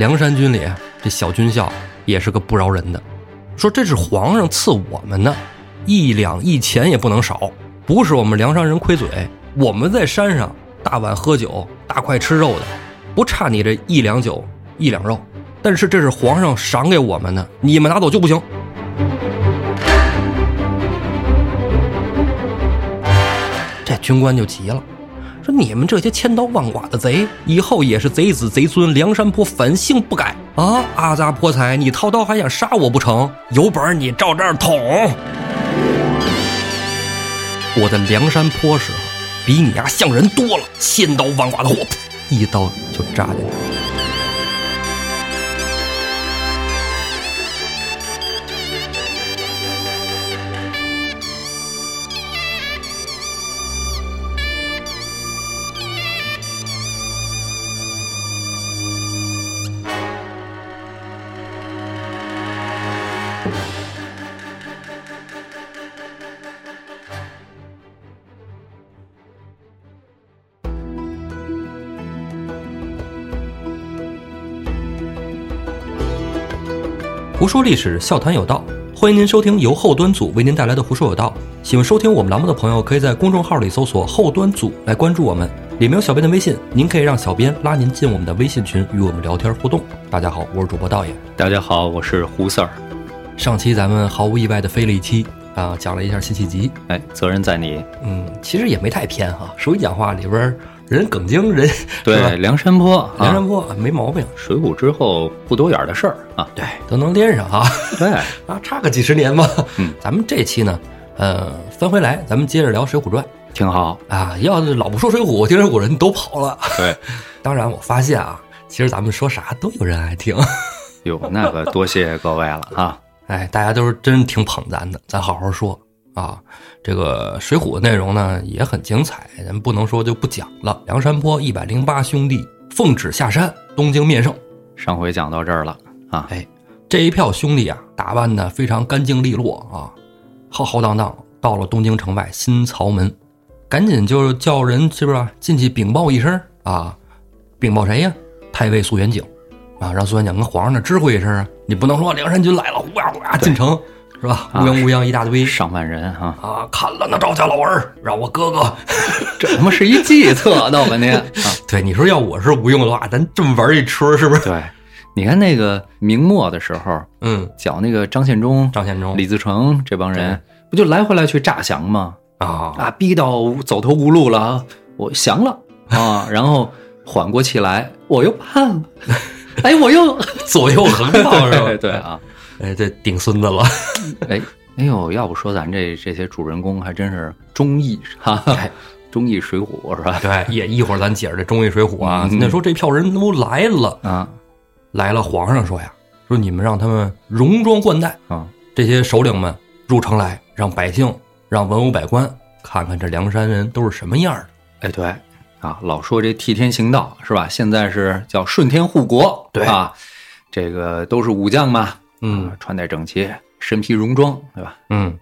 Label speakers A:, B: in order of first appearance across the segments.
A: 梁山军里这小军校也是个不饶人的，说这是皇上赐我们的，一两一钱也不能少，不是我们梁山人亏嘴，我们在山上大碗喝酒，大块吃肉的，不差你这一两酒一两肉，但是这是皇上赏给我们的，你们拿走就不行。这军官就急了，：“你们这些千刀万剐的贼，以后也是贼子贼孙，梁山泊反性不改啊！阿扎泼财，你掏刀还想杀我不成？有本事你照这儿捅！我在梁山泊时候，比你丫像人多了，千刀万剐的火，一刀就扎进去。”了说历史，笑谈有道，欢迎您收听由后端组为您带来的《胡说有道》。喜欢收听我们栏目的朋友，可以在公众号里搜索“后端组”来关注我们，里面有小编的微信，您可以让小编拉您进我们的微信群，与我们聊天互动。大家好，我是主播道爷。
B: 大家好，我是胡四儿。
A: 上期咱们毫无意外的飞了一期啊，讲了一下辛弃疾。
B: 哎，责任在你。
A: 嗯，其实也没太偏哈，手语讲话里边人耿精人
B: 对梁山泊，
A: 梁山泊没毛病。
B: 水浒之后不多远的事儿啊，
A: 对，都能连上哈。
B: 对
A: 啊，差个几十年嘛。
B: 嗯，
A: 咱们这期呢，呃，翻回来，咱们接着聊《水浒传》，
B: 挺好
A: 啊。要是老不说水浒，听水浒人都跑了。
B: 对，
A: 当然我发现啊，其实咱们说啥都有人爱听。
B: 哟，那可多谢各位了啊！
A: 哎，大家都是真挺捧咱的，咱好好说啊。这个水浒的内容呢也很精彩，咱不能说就不讲了。梁山泊一百零八兄弟奉旨下山，东京面圣。
B: 上回讲到这儿了啊，
A: 哎，这一票兄弟啊，打扮的非常干净利落啊，浩浩荡荡到了东京城外新曹门，赶紧就叫人是不是进去禀报一声啊？禀报谁呀？太尉苏元景啊，让苏元景跟皇上那知会一声啊。你不能说梁山军来了，呼呀呼呀进城。是吧？乌泱乌泱一大堆，
B: 上万人哈
A: 啊！砍了那赵家老儿，让我哥哥，
B: 这他妈是一计策，闹半天。
A: 对，你说要我是吴用的话，咱这么玩一出是不是？
B: 对，你看那个明末的时候，
A: 嗯，
B: 剿那个张献忠、
A: 张献忠、
B: 李自成这帮人，不就来回来去诈降吗？
A: 啊
B: 啊，逼到走投无路了，我降了 啊，然后缓过气来，我又叛了，哎，我又
A: 左右横跳是吧？
B: 对啊。
A: 哎，这顶孙子了！
B: 哎，哎呦，要不说咱这这些主人公还真是忠义哈，忠义水浒是吧？
A: 对，也一会儿咱解释这忠义水浒啊。那说这票人都来了
B: 啊，
A: 来了。皇上说呀，说你们让他们戎装冠带
B: 啊，
A: 这些首领们入城来，让百姓、让文武百官看看这梁山人都是什么样的。
B: 哎，对啊，老说这替天行道是吧？现在是叫顺天护国，
A: 对
B: 啊，这个都是武将嘛。
A: 嗯，
B: 穿戴整齐，身披戎装，对吧？
A: 嗯，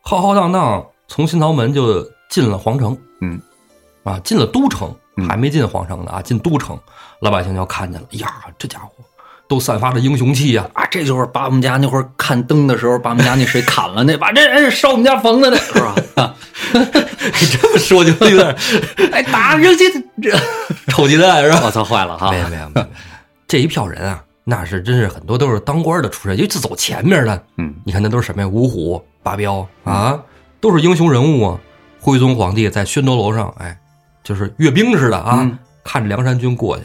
A: 浩浩荡荡从新曹门就进了皇城，
B: 嗯，
A: 啊，进了都城，还没进皇城呢啊，进都城，老百姓就看见了，哎呀，这家伙都散发着英雄气呀！
B: 啊，这就是把我们家那会儿看灯的时候，把我们家那谁砍了那，把这哎烧我们家房子的，是吧？
A: 你这么说就有点，
B: 哎，打扔鸡这
A: 臭鸡蛋是吧？
B: 我操，坏了哈！
A: 没有没有没有，这一票人啊。那是真是很多都是当官的出身，就走前面的。
B: 嗯，
A: 你看那都是什么呀？五虎、八彪啊，都是英雄人物啊。徽宗皇帝在宣德楼上，哎，就是阅兵似的啊，看着梁山军过去，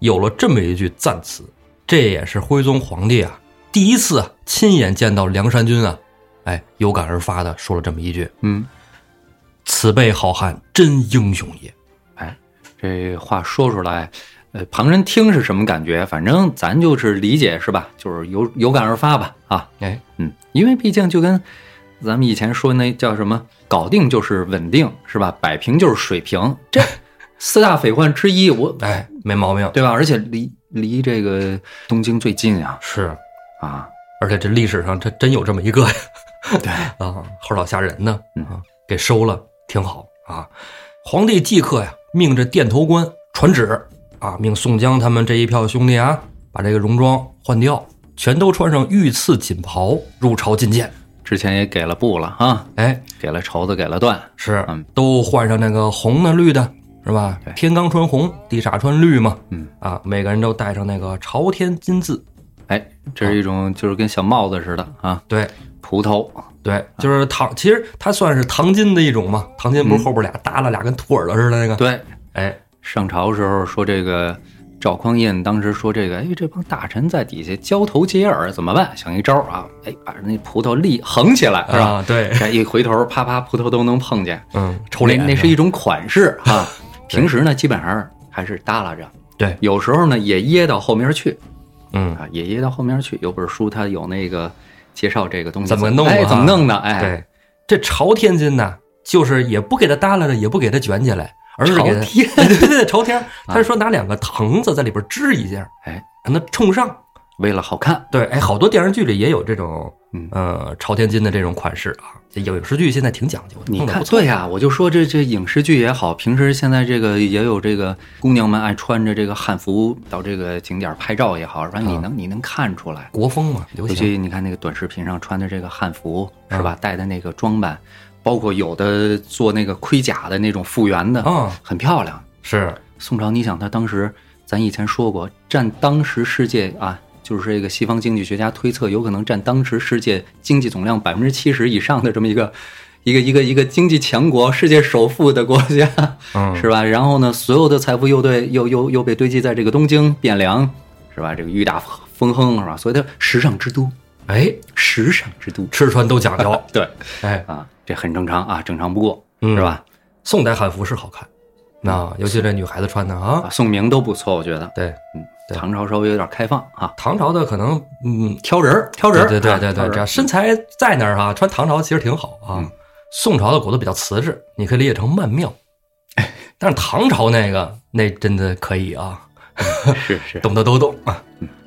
A: 有了这么一句赞词。这也是徽宗皇帝啊第一次亲眼见到梁山军啊，哎，有感而发的说了这么一句：“
B: 嗯，
A: 此辈好汉真英雄也。”
B: 哎，这话说出来。呃，旁人听是什么感觉？反正咱就是理解是吧？就是有有感而发吧，啊，
A: 哎，
B: 嗯，因为毕竟就跟咱们以前说那叫什么，搞定就是稳定是吧？摆平就是水平，这 四大匪患之一，我
A: 哎，没毛病，
B: 对吧？而且离离这个东京最近呀，
A: 是
B: 啊，
A: 而且这历史上这真有这么一个呀，
B: 对
A: 啊，后老吓人呢，
B: 啊，
A: 给收了，挺好啊。皇帝即刻呀，命这殿头官传旨。啊！命宋江他们这一票兄弟啊，把这个戎装换掉，全都穿上御赐锦袍入朝觐见。
B: 之前也给了布了啊，
A: 哎，
B: 给了绸子，给了缎，
A: 是
B: 嗯，
A: 都换上那个红的、绿的，是吧？天罡穿红，地煞穿绿嘛。
B: 嗯
A: 啊，每个人都戴上那个朝天金字。
B: 哎，这是一种就是跟小帽子似的啊，
A: 对
B: 葡萄，
A: 对，就是唐，其实它算是唐金的一种嘛。唐金不是后边俩耷拉俩跟兔耳朵似的那个？，
B: 嗯对，
A: 哎，
B: 上朝时候说这个赵匡胤当时说这个，哎，这帮大臣在底下交头接耳怎么办？想一招啊，哎，把那葡萄立横起来是吧？
A: 啊，对，
B: 这一回头，啪啪，葡萄都能碰见。
A: 嗯，抽脸
B: 那那是一种款式啊。平时呢，基本上还是耷拉着，
A: 对，
B: 有时候呢也掖到后面去
A: 嗯，
B: 啊，也掖到后面去。有本书它有那个介绍这个东西
A: 怎么弄
B: 哎，
A: 啊
B: 怎么弄的？哎，
A: 对，这朝天津呢，就是也不给它耷拉着，也不给它卷起来，而是给它
B: 朝天
A: 对对对，朝天。他是说拿两个藤子在里边支一下，
B: 哎，
A: 让它冲上。
B: 为了好看，
A: 对，哎，好多电视剧里也有这种，
B: 嗯
A: 呃，朝天金的这种款式啊。这影视剧现在挺讲究的，
B: 你看，对呀、我就说这这影视剧也好，平时现在这个也有这个姑娘们爱穿着这个汉服到这个景点拍照也好，反正？你能你能看出来，
A: 国风嘛，流
B: 尤
A: 行。
B: 其你看那个短视频上穿的这个汉服是
A: 嗯
B: 吧？戴的那个装扮，包括有的做那个盔甲的那种复原的，
A: 嗯，
B: 很漂亮。
A: 是，
B: 宋朝，你想他当时，咱以前说过，占当时世界啊，就是这个西方经济学家推测，有可能占当时世界经济总量百分之七十以上的这么一个。一个一个一个经济强国，世界首富的国家，
A: 嗯，
B: 是吧？然后呢，所有的财富又对又又又被堆积在这个东京汴梁，是吧？这个欲大丰亨，是吧？所以它时尚之都，
A: 哎，
B: 时尚之都，
A: 吃穿都讲究。
B: 对
A: 哎，
B: 啊，这很正常啊，正常不过，
A: 嗯
B: 是吧？
A: 宋代汉服是好看，那尤其这女孩子穿的啊
B: 啊，，宋明都不错，我觉得，
A: 对，
B: 嗯，唐朝稍微有点开放啊，
A: 唐朝的可能，嗯，
B: 挑人儿，挑人儿，
A: 对对
B: 啊
A: 对对对，
B: 挑人儿
A: 这样身材在那儿哈，穿唐朝其实挺好啊
B: 嗯。
A: 宋朝的骨头比较瓷实，你可以理解成曼妙，但是唐朝那个那真的可以啊，
B: 是是，
A: 懂的都懂啊。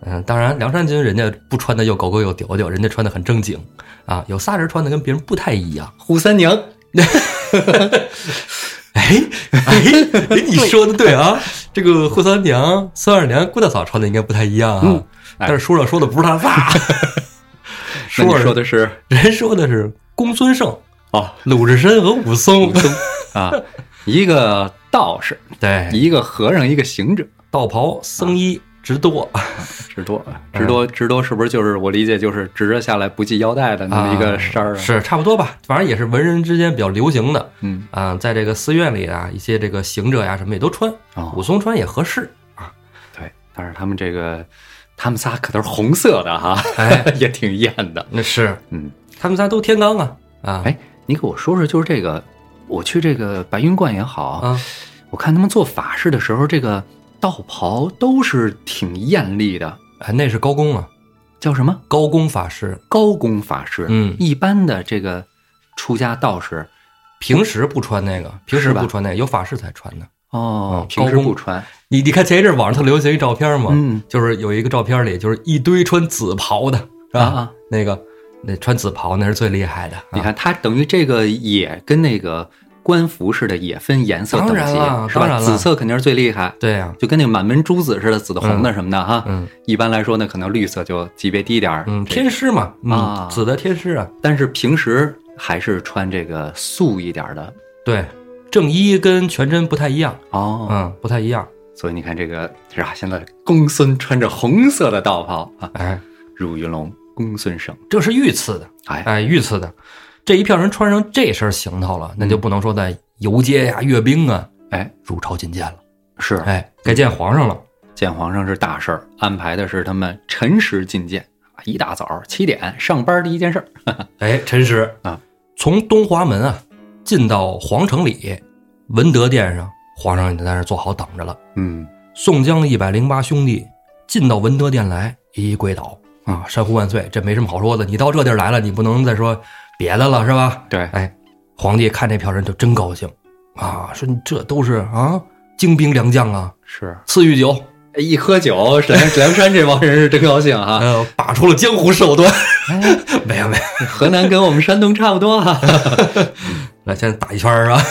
A: 嗯，当然梁山军人家不穿的又狗狗又屌屌，人家穿的很正经啊。有仨人穿的跟别人不太一样。
B: 扈三娘，
A: 哎 哎哎，你说的对啊，这个扈三娘、孙二娘、顾大嫂穿的应该不太一样啊。
B: 嗯哎
A: 但是书上说的不是他仨，
B: 书上
A: 说
B: 说的是
A: 人说的是公孙胜、
B: 哦
A: 鲁智深和武松。
B: 啊，一个道士，
A: 对，
B: 一个和尚，一个行者，
A: 道袍僧衣直多
B: 直多，直多，直多，是不是就是我理解就是直着下来不系腰带的那么一个衫儿啊？
A: 是差不多吧，反正也是文人之间比较流行的。
B: 嗯，
A: 啊、在这个寺院里啊，一些这个行者呀、什么也都穿，
B: 哦
A: 武松穿也合适啊。
B: 对，但是他们这个，他们仨可都是红色的哈，
A: 哎，
B: 也挺艳的。
A: 那是
B: 嗯，
A: 他们仨都天罡啊啊
B: 哎，你给我说说，就是这个，我去这个白云观也好，
A: 啊！
B: 我看他们做法事的时候，这个道袍都是挺艳丽的，
A: 哎，那是高公啊，
B: 叫什么？
A: 高公法师，
B: 高公法师。
A: 嗯。
B: 一般的这个出家道士
A: 平时不穿那个，平时不穿那个，有法师才穿的。
B: 哦
A: 嗯，
B: 平时不穿，
A: 你你看前一阵网上特流行一照片嘛，
B: 嗯
A: 就是有一个照片里就是一堆穿紫袍的，是吧？那个那穿紫袍那是最厉害的。啊。
B: 你看，他等于这个也跟那个官服似的，也分颜色等
A: 当然了
B: 级，是吧？
A: 当然了
B: 紫色肯定是最厉害，
A: 对呀、
B: 就跟那个满门珠子似的，紫的、红的什么的哈。
A: 嗯
B: 一般来说呢，可能绿色就级别低点儿。
A: 嗯，天师嘛，嗯
B: 啊
A: 紫的天师啊，
B: 但是平时还是穿这个素一点儿的
A: 对，正衣跟全真不太一样，
B: 哦。
A: 嗯，不太一样。
B: 所以你看这个是吧？现在公孙穿着红色的道袍啊，
A: 哎，
B: 入云龙公孙胜，
A: 这是御赐的，
B: 哎，
A: 哎，御赐的。这一票人穿上这身行头了，那就不能说在游街呀、阅兵啊，
B: 哎，
A: 入朝觐见了，
B: 是
A: 哎，该见皇上了。
B: 见皇上是大事儿，安排的是他们辰时觐见，一大早七点上班第一件事儿。
A: 哎，辰时
B: 啊，
A: 从东华门啊进到皇城里，文德殿上，皇上已经在那儿坐好等着了。
B: 嗯，
A: 宋江一百零八兄弟进到文德殿来，一一跪倒啊，山呼万岁！这没什么好说的，你到这地儿来了，你不能再说别的了，是吧？
B: 对，
A: 哎，皇帝看这票人就真高兴啊，说你这都是啊精兵良将啊，
B: 是
A: 赐御酒，
B: 一喝酒，沈梁山这帮人是真高兴啊！
A: 呃，拔出了江湖手段。没有没有，
B: 河南跟我们山东差不多啊，
A: 来，现在打一圈儿啊。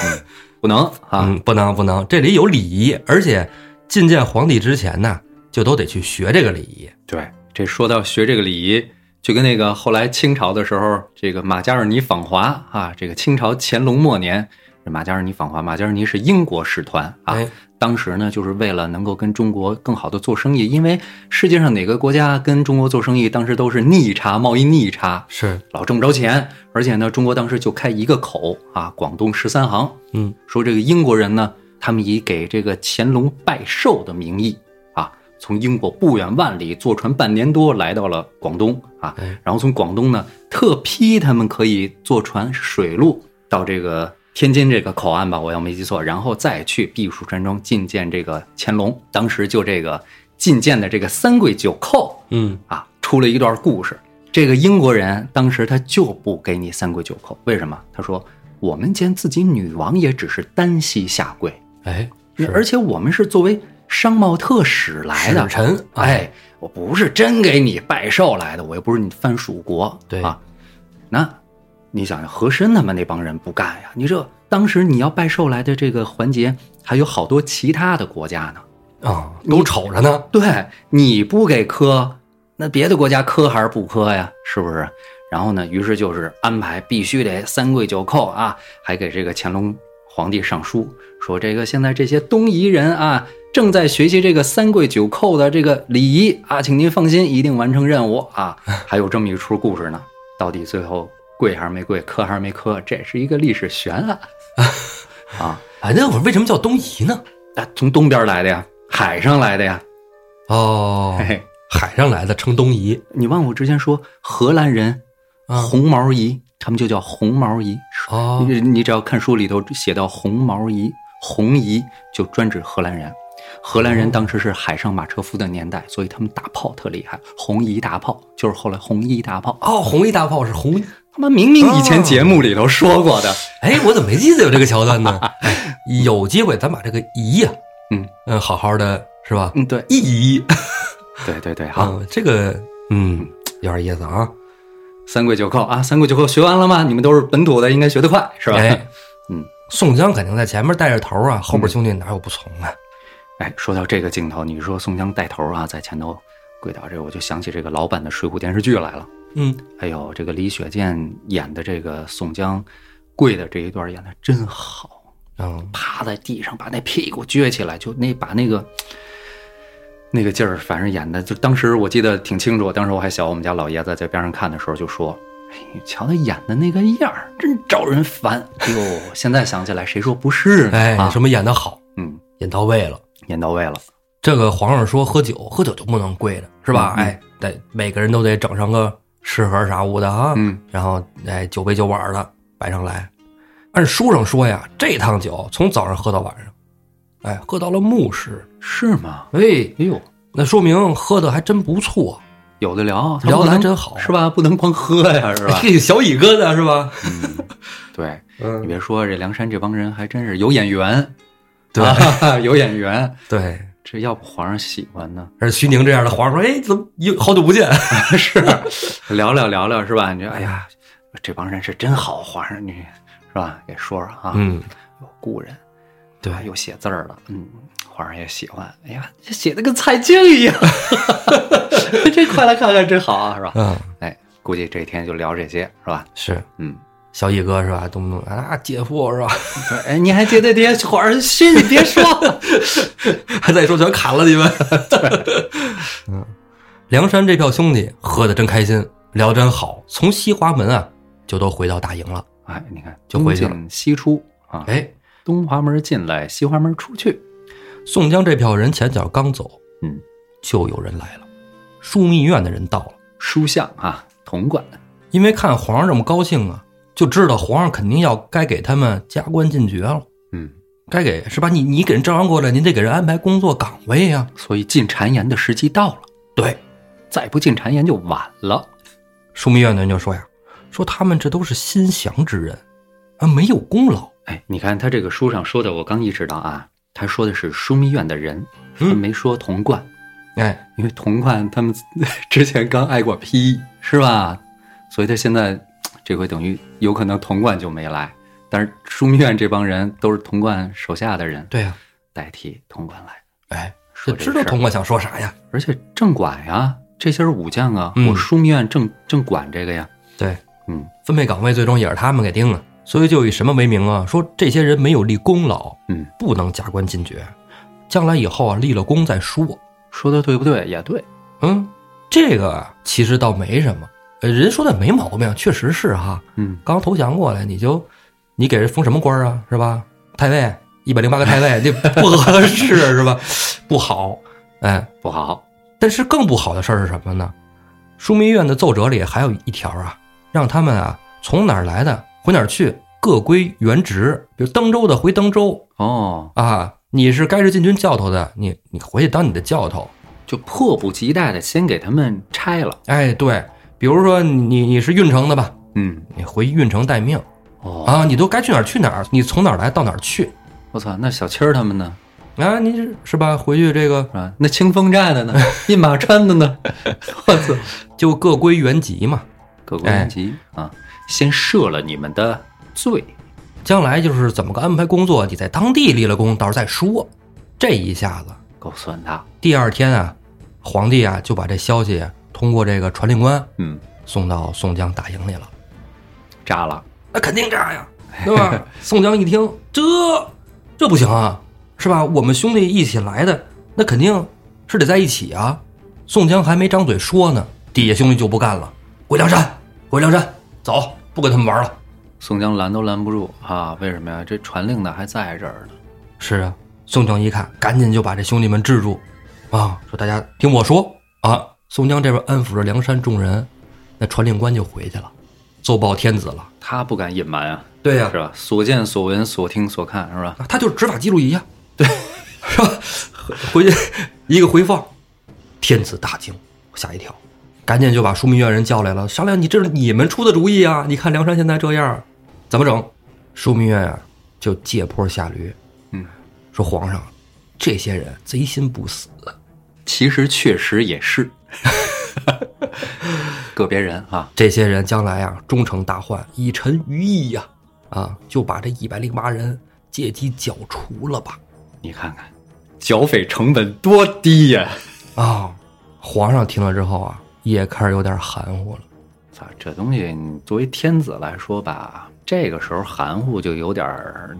B: 不能啊，
A: 嗯，不能不能，这里有礼仪，而且觐见皇帝之前呢，就都得去学这个礼仪。
B: 对，这说到学这个礼仪，就跟那个后来清朝的时候，这个马加尔尼访华啊，这个清朝乾隆末年，马加尔尼访华，马加尔尼是英国使团啊。
A: 哎
B: 当时呢，就是为了能够跟中国更好的做生意，因为世界上哪个国家跟中国做生意，当时都是逆差，贸易逆差，
A: 是，
B: 老挣不着钱。而且呢，中国当时就开一个口啊，广东十三行，
A: 嗯，
B: 说这个英国人呢，他们以给这个乾隆拜寿的名义啊，从英国不远万里坐船半年多来到了广东啊
A: 哎，
B: 然后从广东呢特批他们可以坐船水路到这个天津这个口岸吧，我要没记错，然后再去避暑山庄觐见这个乾隆。当时就这个觐见的这个三跪九叩
A: 嗯，
B: 啊，出了一段故事。这个英国人当时他就不给你三跪九叩，为什么？他说我们见自己女王也只是单膝下跪，
A: 哎，
B: 而且我们是作为商贸特使来的
A: 使，臣，
B: 哎，我不是真给你拜寿来的，我又不是你藩属国，
A: 对
B: 啊。那你想想，和珅他们那帮人不干呀？你这当时你要拜寿来的这个环节，还有好多其他的国家呢。
A: 啊，都瞅着呢。
B: 对，你不给磕，那别的国家磕还是不磕呀？是不是？然后呢，于是就是安排必须得三跪九叩啊，还给这个乾隆皇帝上书说，这个现在这些东夷人啊，正在学习这个三跪九叩的这个礼仪啊，请您放心，一定完成任务啊。还有这么一出故事呢，到底最后跪还是没跪，磕还是没磕，这是一个历史悬案 啊。
A: 哎，那会儿为什么叫东夷呢？
B: 啊，从东边来的呀，海上来的呀，
A: 哦
B: 嘿，嘿。
A: 海上来的称东夷
B: 你忘我之前说荷兰人
A: 啊。
B: 红毛夷，他们就叫红毛夷。
A: 哦，
B: 你你只要看书里头写到红毛夷，红夷就专指荷兰人。荷兰人当时是海上马车夫的年代，所以他们打炮特厉害。红夷大炮就是后来红衣大炮。
A: 哦，红衣大炮是红。
B: 他们明明以前节目里头说过的，
A: 哎，我怎么没记得有这个桥段呢？哎，有机会咱把这个夷呀，
B: 嗯
A: 嗯，好好的是吧？
B: 嗯，对
A: 一夷，
B: 对对对，好，
A: 嗯，这个嗯有点意思啊。
B: 三跪九叩啊，三跪九叩学完了吗？你们都是本土的，应该学得快，是吧？
A: 哎，
B: 嗯，
A: 宋江肯定在前面带着头啊，后边兄弟哪有不从啊？
B: 哎，说到这个镜头，你说宋江带头啊，在前头跪倒，这我就想起这个老版的水浒电视剧来了。
A: 嗯，
B: 哎呦，这个李雪健演的这个宋江跪的这一段演的真好，
A: 嗯，
B: 趴在地上把那屁股撅起来，就那把那个那个劲儿，反正演的就当时我记得挺清楚，当时我还小，我们家老爷子在边上看的时候就说：“哎，你瞧他演的那个样儿，真招人烦。”哎呦，现在想起来，谁说不是呢？
A: 哎，
B: 啊，
A: 什么演的好，
B: 嗯，
A: 演到位了。
B: 演到位了。
A: 这个皇上说喝酒，喝酒就不能跪着，是吧？哎，得每个人都得整上个食盒啥物的啊，
B: 嗯，
A: 然后哎酒杯酒碗的摆上来。按书上说呀，这趟酒从早上喝到晚上，哎，喝到了暮时，
B: 是吗？
A: 哎，
B: 哎呦，
A: 那说明喝的还真不错，
B: 有的聊，
A: 聊
B: 不能
A: 得还真好，
B: 是吧？不能光喝呀，是吧？
A: 嘿，小乙哥的是吧？
B: 嗯，对，你
A: 嗯，
B: 别说，这梁山这帮人还真是有眼缘，
A: 对
B: 啊，有眼缘。
A: 对。
B: 这要不皇上喜欢呢？
A: 而徐宁这样的皇上说：“哎，怎么又好久不见？
B: 是，聊聊聊聊是吧？你说哎呀，这帮人是真好，皇上你是吧？给说说啊，
A: 嗯，
B: 有故人，
A: 对
B: 啊有写字儿了，嗯，皇上也喜欢。哎呀，这写的跟蔡京一样，这快来看看，真好啊，是吧？
A: 嗯，
B: 哎，估计这一天就聊这些，是吧？
A: 是
B: 嗯，
A: 小乙哥是吧？动不动啊，姐夫是吧？
B: 对，哎，你还接得爹皇上心，你别说，
A: 还再说全砍了你们。嗯，梁山这票兄弟喝的真开心，聊真好，从西华门啊就都回到大营了。
B: 哎，你看，
A: 就回去了
B: 西出啊，
A: 哎，
B: 东华门进来，西华门出去。
A: 宋江这票人前脚刚走，
B: 嗯，
A: 就有人来了，枢密院的人到了，
B: 书相啊，潼关。
A: 因为看皇上这么高兴啊，就知道皇上肯定要该给他们加官进爵了。
B: 嗯，
A: 该给是吧？你你给人招安过来，您得给人安排工作岗位呀、
B: 所以进谗言的时机到了，
A: 对，
B: 再不进谗言就晚了。
A: 枢密院的人就说呀，说他们这都是心降之人，啊，没有功劳。
B: 哎，你看他这个书上说的，我刚意识到啊，他说的是枢密院的人，他
A: 嗯
B: 没说童贯，
A: 哎，
B: 因为童贯他们 之前刚挨过批，是吧？所以他现在这回等于有可能童贯就没来，但是枢密院这帮人都是童贯手下的人，
A: 对呀、
B: 代替童贯来，
A: 哎，
B: 说这个事儿
A: 知道童贯想说啥呀？
B: 而且正管呀，这些是武将啊，
A: 嗯
B: 我枢密院正正管这个呀。
A: 对，
B: 嗯，
A: 分配岗位最终也是他们给定了，所以就以什么为名啊？说这些人没有立功劳，
B: 嗯，
A: 不能加官进爵，将来以后啊立了功再说。
B: 说的对不对？也对。
A: 嗯，这个啊其实倒没什么，呃，人说的没毛病，确实是哈。
B: 嗯，
A: 刚投降过来，你就你给人封什么官啊？是吧？太尉，一百零八个太尉，这不合适是吧？不好，哎，
B: 不好。
A: 但是更不好的事儿是什么呢？枢密院的奏折里还有一条啊，让他们啊从哪儿来的回哪儿去，各归原职。比如登州的回登州
B: 哦，
A: 啊，你是该是禁军教头的，你你回去当你的教头。
B: 就迫不及待的先给他们拆了。
A: 哎，对，比如说你你是运城的吧，
B: 嗯，
A: 你回运城待命
B: 哦，
A: 啊，你都该去哪儿去哪儿，你从哪儿来到哪儿去
B: 我操，那小七儿他们呢？
A: 啊，你是是吧？回去这个
B: 啊？那清风寨的呢？印马川的呢？我操，
A: 就各归原籍嘛。
B: 各归原籍啊，先赦了你们的罪。
A: 将来就是怎么个安排工作，你在当地立了功，到时候再说。这一下子，
B: 够损的。
A: 第二天啊，皇帝啊就把这消息通过这个传令官
B: 嗯，
A: 送到宋江大营里了。
B: 炸了。
A: 那肯定炸呀，对吧？宋江一听，这这不行啊，是吧？我们兄弟一起来的，那肯定是得在一起啊。宋江还没张嘴说呢，底下兄弟就不干了，回梁山，回梁山，走，不跟他们玩了。
B: 宋江拦都拦不住啊！为什么呀？这传令的还在这儿呢。
A: 是啊，宋江一看，赶紧就把这兄弟们制住，啊，说大家听我说啊。宋江这边安抚着梁山众人，那传令官就回去了，奏报天子了。
B: 他不敢隐瞒啊，
A: 对呀
B: 是吧？所见所闻所听所看，是吧？
A: 啊，他就是执法记录仪呀，对，是吧？回去一个回放，天子大惊，吓一跳，赶紧就把枢密院人叫来了，商量你这是你们出的主意啊？你看梁山现在这样，怎么整？枢密院啊，就借坡下驴，
B: 嗯，
A: 说皇上，这些人贼心不死，
B: 其实确实也是 个别人啊。
A: 这些人将来啊终成大患，以臣于义呀、啊，就把这一百零八人借机剿除了吧。
B: 你看看，剿匪成本多低呀！
A: 啊、皇上听了之后啊，也开始有点含糊了。
B: 操，这东西你作为天子来说吧，这个时候含糊就有点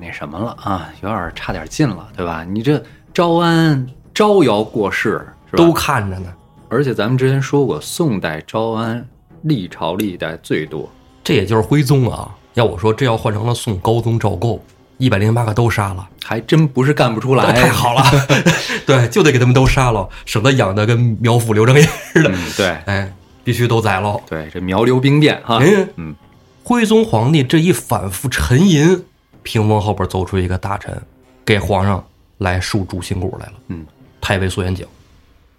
B: 那什么了啊，有点差点劲了，对吧？你这招安招摇过市，是吧？
A: 都看着呢。
B: 而且咱们之前说过，宋代招安历朝历代最多，
A: 这也就是徽宗啊。要我说，这要换成了宋高宗赵构，一百零八个都杀了，
B: 还真不是干不出来。
A: 太好了。对，就得给他们都杀了，省得养的跟苗阜、刘正业似的。
B: 嗯，对
A: 哎，必须都宰喽。
B: 对，这苗刘兵变哈，
A: 嗯
B: 嗯，
A: 徽宗皇帝这一反复沉吟，屏风后边走出一个大臣，给皇上来竖主心骨来了。
B: 嗯，
A: 太尉苏元景。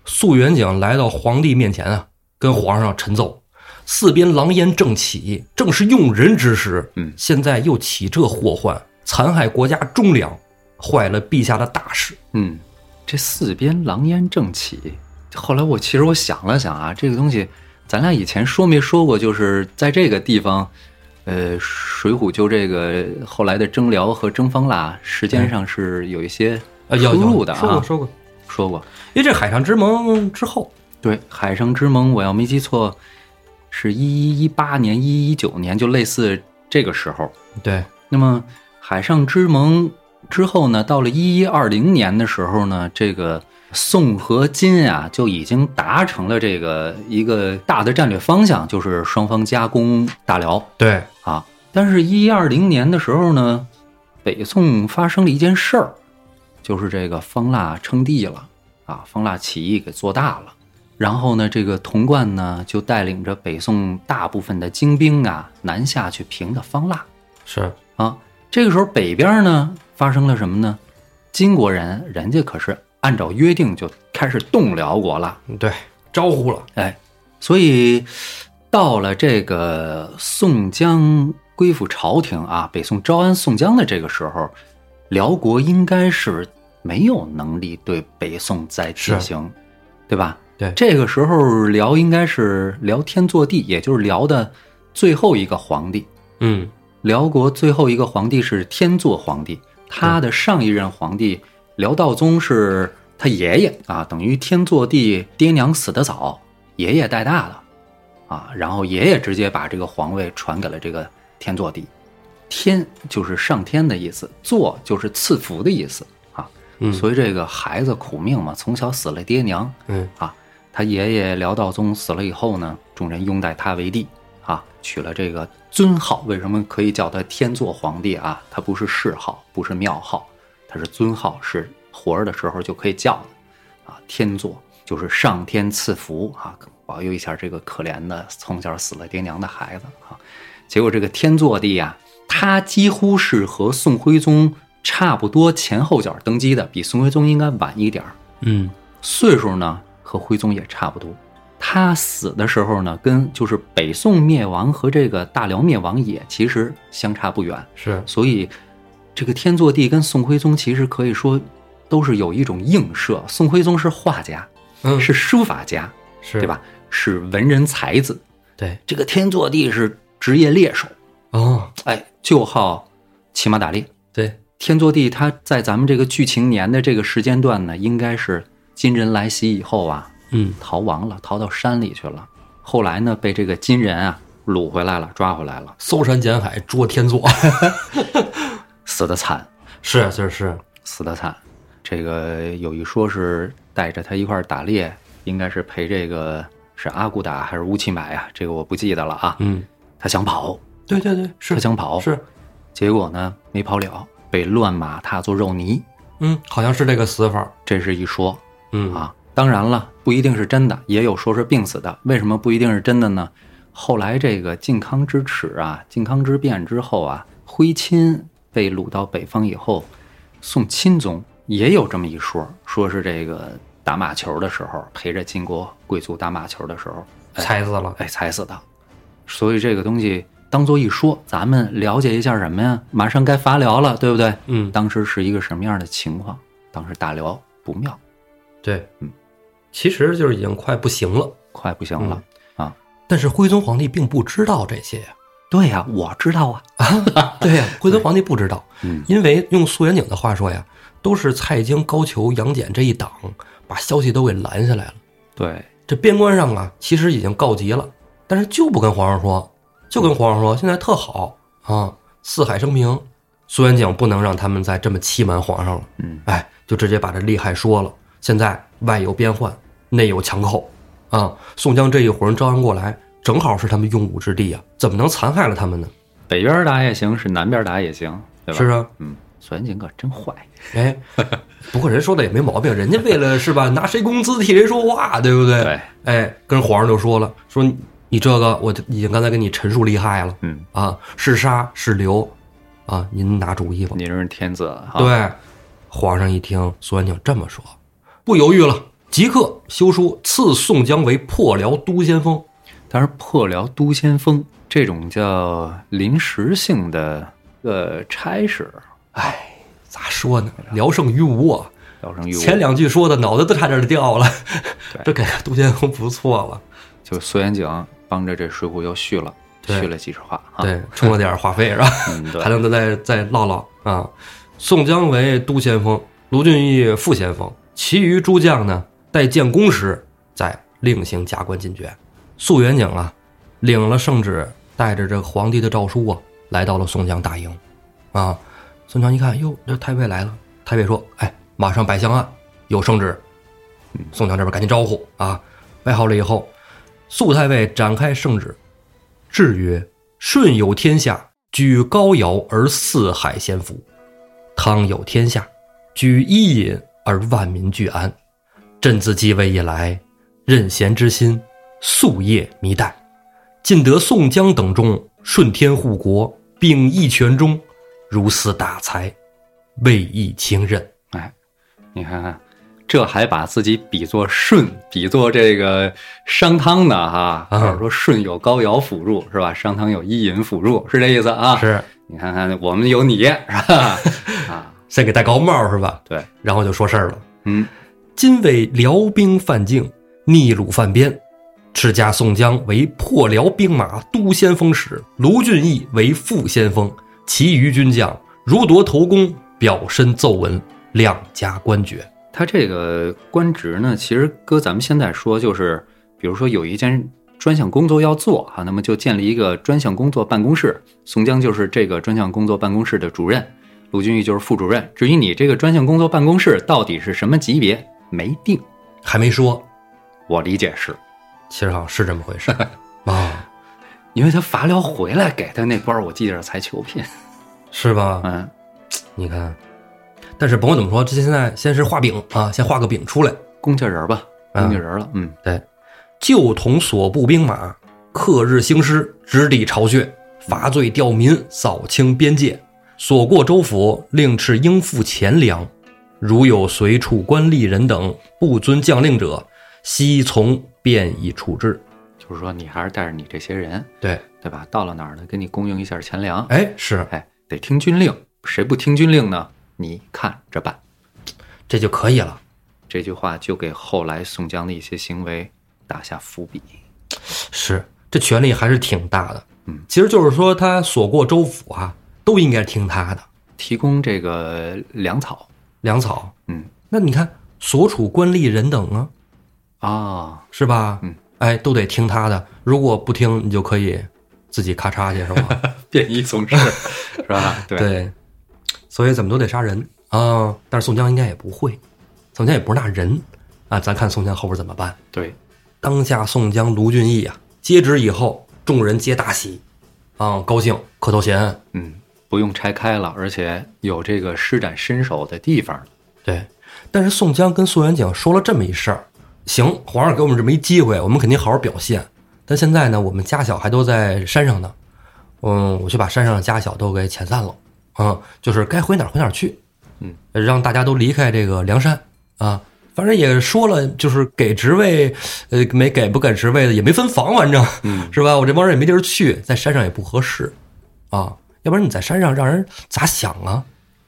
A: 苏元景来到皇帝面前啊，跟皇上陈奏：四边狼烟正起，正是用人之时。
B: 嗯
A: 现在又起这祸患，残害国家忠良，坏了陛下的大事。
B: 嗯，这四边狼烟正起。后来我其实我想了想啊，这个东西咱俩以前说没说过？就是在这个地方，呃，《水浒》就这个后来的征辽和征方腊时间上是有一些出入的啊
A: 说过。说过，
B: 说过，
A: 因为这海上之盟之后，
B: 对，海上之盟，我要没记错，是一一一八年、一一九年，就类似这个时候。
A: 对，
B: 那么海上之盟之后呢，到了一一二零年的时候呢，这个宋和金啊就已经达成了这个一个大的战略方向，就是双方加攻大辽
A: 对，
B: 啊。但是，一一二零年的时候呢，北宋发生了一件事儿，就是这个方腊称帝了啊，方腊起义给做大了。然后呢，这个童贯呢就带领着北宋大部分的精兵啊南下去平的方腊。
A: 是，
B: 啊，这个时候北边呢发生了什么呢？金国人人家可是按照约定就开始动辽国了，
A: 对，招呼了。
B: 哎，所以到了这个宋江归附朝廷啊，北宋招安宋江的这个时候，辽国应该是没有能力对北宋再进行，对吧？
A: 对
B: 这个时候辽应该是辽天祚帝，也就是辽的最后一个皇帝。
A: 嗯，
B: 辽国最后一个皇帝是天祚皇帝，他的上一任皇帝辽道宗是他爷爷啊，等于天祚帝爹娘死得早，爷爷带大的啊，然后爷爷直接把这个皇位传给了这个天祚帝。天就是上天的意思，祚就是赐福的意思啊。
A: 嗯
B: 所以这个孩子苦命嘛，从小死了爹娘
A: 嗯
B: 啊。他爷爷辽道宗死了以后呢，众人拥戴他为帝啊，娶了这个尊号。为什么可以叫他天祚皇帝啊？他不是谥号，不是庙号，他是尊号，是活着的时候就可以叫的啊。天祚就是上天赐福啊，保佑一下这个可怜的从小死了爹娘的孩子啊。结果这个天祚帝呀、他几乎是和宋徽宗差不多前后脚登基的，比宋徽宗应该晚一点儿。
A: 嗯
B: 岁数呢和徽宗也差不多。他死的时候呢，跟就是北宋灭亡和这个大辽灭亡也其实相差不远，
A: 是
B: 所以这个天祚帝跟宋徽宗其实可以说都是有一种映射。宋徽宗是画家，
A: 嗯
B: 是书法家，
A: 是
B: 对？吧？是文人才子。
A: 对
B: 这个天祚帝是职业猎手，
A: 哦
B: 哎，就好骑马打猎。
A: 对
B: 天祚帝他在咱们这个剧情年的这个时间段呢，应该是金人来袭以后啊，
A: 嗯。
B: 逃亡了，逃到山里去了。后来呢，被这个金人啊掳回来了，抓回来了，
A: 搜山捡海捉天作。
B: 死的惨，
A: 是是是
B: 死的惨。这个有一说是带着他一块儿打猎，应该是陪这个是阿骨打还是乌齐买呀？这个我不记得了啊。
A: 嗯。
B: 他想跑，
A: 对对对是。
B: 他想跑，
A: 是。
B: 结果呢没跑了，被乱马踏作肉泥，
A: 嗯好像是这个死法。
B: 这是一说。
A: 嗯。
B: 啊，当然了，不一定是真的，也有说是病死的。为什么不一定是真的呢？后来这个靖康之耻啊，靖康之变之后啊，徽钦被掳到北方以后，宋钦宗也有这么一说，说是这个打马球的时候，陪着晋国贵族打马球的时候，哎
A: 踩死了
B: 哎，踩死的。所以这个东西当做一说，咱们了解一下什么呀？马上该伐辽了，对不对？
A: 嗯
B: 当时是一个什么样的情况？当时大辽不妙。
A: 对
B: 嗯，
A: 其实就是已经快不行了，
B: 快不行了、啊！
A: 但是徽宗皇帝并不知道这些呀。
B: 对呀、我知道啊。
A: 对呀、徽宗皇帝不知道，
B: 嗯
A: 因为用苏元景的话说呀，都是蔡京、高俅、杨戬这一党把消息都给拦下来了。
B: 对，
A: 这边关上啊，其实已经告急了，但是就不跟皇上说，就跟皇上说现在特好啊，四海升平。苏元景不能让他们再这么欺瞒皇上了，
B: 嗯，
A: 哎，就直接把这利害说了。现在外有边患，内有强寇，啊，宋江这一伙人招安过来，正好是他们用武之地啊，怎么能残害了他们呢？
B: 北边打也行，是南边打也行，对吧？
A: 是啊，
B: 嗯，苏元景可真坏。
A: 哎，不过人说的也没毛病，人家为了是吧，拿谁工资替谁说话，对不对？
B: 对，
A: 哎，跟皇上就说了，说你你这个我已经刚才跟你陈述利害了
B: 嗯，
A: 啊，是杀是留啊，您拿主意吧。
B: 您是天子哈。，
A: 对，皇上一听苏元景这么说，不犹豫了，即刻修书赐宋江为破辽都先锋。
B: 但是破辽都先锋这种叫临时性的呃差事，
A: 哎，咋说呢？聊胜于无啊！
B: 聊胜于无。
A: 前两句说的脑袋都差点掉了，这给个都先锋不错了。
B: 就苏元景帮着这水浒又续了，续了几十话啊。，
A: 对，充了点话费是吧？
B: 嗯，对
A: 还，能再再唠唠啊。宋江为都先锋，卢俊义副先锋，其余诸将呢，待建功时再另行加官进爵。肃元景啊，领了圣旨，带着这皇帝的诏书啊，来到了宋江大营。啊，宋江一看，哟，这太尉来了。太尉说：“哎，马上摆香案，有圣旨。”宋江这边赶紧招呼啊，摆好了以后，素太尉展开圣旨，制曰：“舜有天下，居高尧而四海先服；汤有天下，居伊尹而万民俱安。朕自继位以来，任贤之心，夙夜弥待。尽得宋江等众顺天护国，秉义全忠，如此大才，未易轻任。
B: 哎，你看看，这还把自己比作舜，比作这个商汤呢哈，
A: 啊
B: 或者说舜有高尧辅助是吧？商汤有伊尹辅助，是这意思啊？，
A: 是，
B: 你看看我们有你是吧？啊，
A: 先给戴高帽是吧？
B: 对，
A: 然后就说事儿了。
B: 嗯，
A: 今为辽兵犯境，逆虏犯边，敕加宋江为破辽兵马都先锋使，卢俊义为副先锋，其余军将如夺头功，表身奏闻，量加官爵。
B: 他这个官职呢，其实搁咱们现在说，就是比如说有一件专项工作要做啊，那么就建立一个专项工作办公室，宋江就是这个专项工作办公室的主任，卢俊义就是副主任。至于你这个专项工作办公室到底是什么级别，没定，
A: 还没说，
B: 我理解是，
A: 其实好像是这么回事。啊，
B: 因为他伐辽回来给他那官儿，我记着才求聘，
A: 是吧？
B: 嗯，
A: 你看，但是甭管怎么说，这现在先是画饼啊，先画个饼出来。
B: 工匠人儿吧，工匠人儿了，嗯，
A: 对，旧统所部兵马，克日兴师，直抵巢穴，伐罪吊民，扫清边界。所过州府，令敕应付钱粮。如有随处官吏人等不遵将令者，悉从便以处置。
B: 就是说你还是带着你这些人，
A: 对，
B: 对吧？到了哪儿呢，给你供应一下钱粮，
A: 哎，是
B: 哎，得听军令，谁不听军令呢？你看着办。
A: 这就可以了。
B: 这句话就给后来宋江的一些行为打下伏笔。
A: 是，这权力还是挺大的。
B: 嗯，
A: 其实就是说，他所过州府啊，都应该听他的
B: 提供这个粮草，
A: 粮草。
B: 嗯
A: 那你看，所处官吏人等啊，
B: 啊，
A: 是吧？
B: 嗯，
A: 哎，都得听他的。如果不听，你就可以自己咔嚓去，是吧？
B: 便衣从事 是吧？对，
A: 对，所以怎么都得杀人啊。但是宋江应该也不会，宋江也不是那人啊。咱看宋江后边怎么办。
B: 对，
A: 当下宋江、卢俊义啊，接旨以后，众人皆大喜，啊，高兴，磕头谢恩。
B: 嗯，不用拆开了，而且有这个施展身手的地方。
A: 对，但是宋江跟宋元景说了这么一事儿，行，皇上给我们这么一机会，我们肯定好好表现。但现在呢，我们家小还都在山上呢，嗯，我去把山上的家小都给遣散了，嗯，就是该回哪儿回哪儿去，
B: 嗯，
A: 让大家都离开这个梁山啊。反正也说了，就是给职位，呃，没给不给职位的也没分房，反正，
B: 嗯
A: 是吧？我这帮人也没地儿去，在山上也不合适，啊，要不然你在山上让人咋想啊？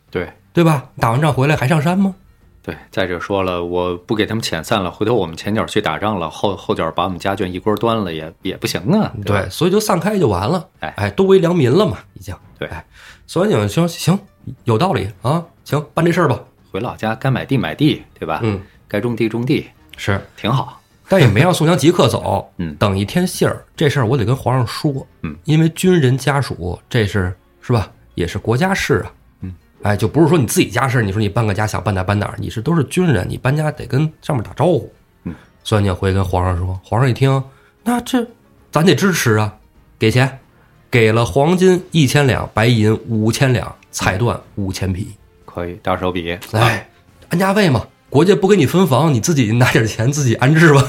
B: 对
A: 对吧？打完仗回来还上山吗？
B: 对，再者说了，我不给他们遣散了，回头我们前脚去打仗了，后后脚把我们家眷一锅端了，也也不行啊。吧
A: 对，所以就散开就完了。
B: 哎
A: 哎，都为良民了嘛，已经。
B: 对
A: 哎，宋元景说行，有道理啊，行，办这事儿吧。
B: 回老家该买地买地，对吧？
A: 嗯，
B: 该种地种地，
A: 是，
B: 挺好。
A: 但也没让宋江即刻走，
B: 嗯
A: 等一天信儿，这事儿我得跟皇上说。
B: 嗯，
A: 因为军人家属这是是吧，也是国家事啊。
B: 嗯，
A: 哎，就不是说你自己家事，你说你搬个家想搬哪儿搬哪儿，你是都是军人，你搬家得跟上面打招呼。
B: 嗯，
A: 宋元景回去跟皇上说，皇上一听，那这咱得支持啊，给钱，给了黄金一千两，白银五千两，彩缎五千匹。
B: 可以大手笔。
A: 哎，安家费嘛，国家不给你分房，你自己拿点钱自己安置吧。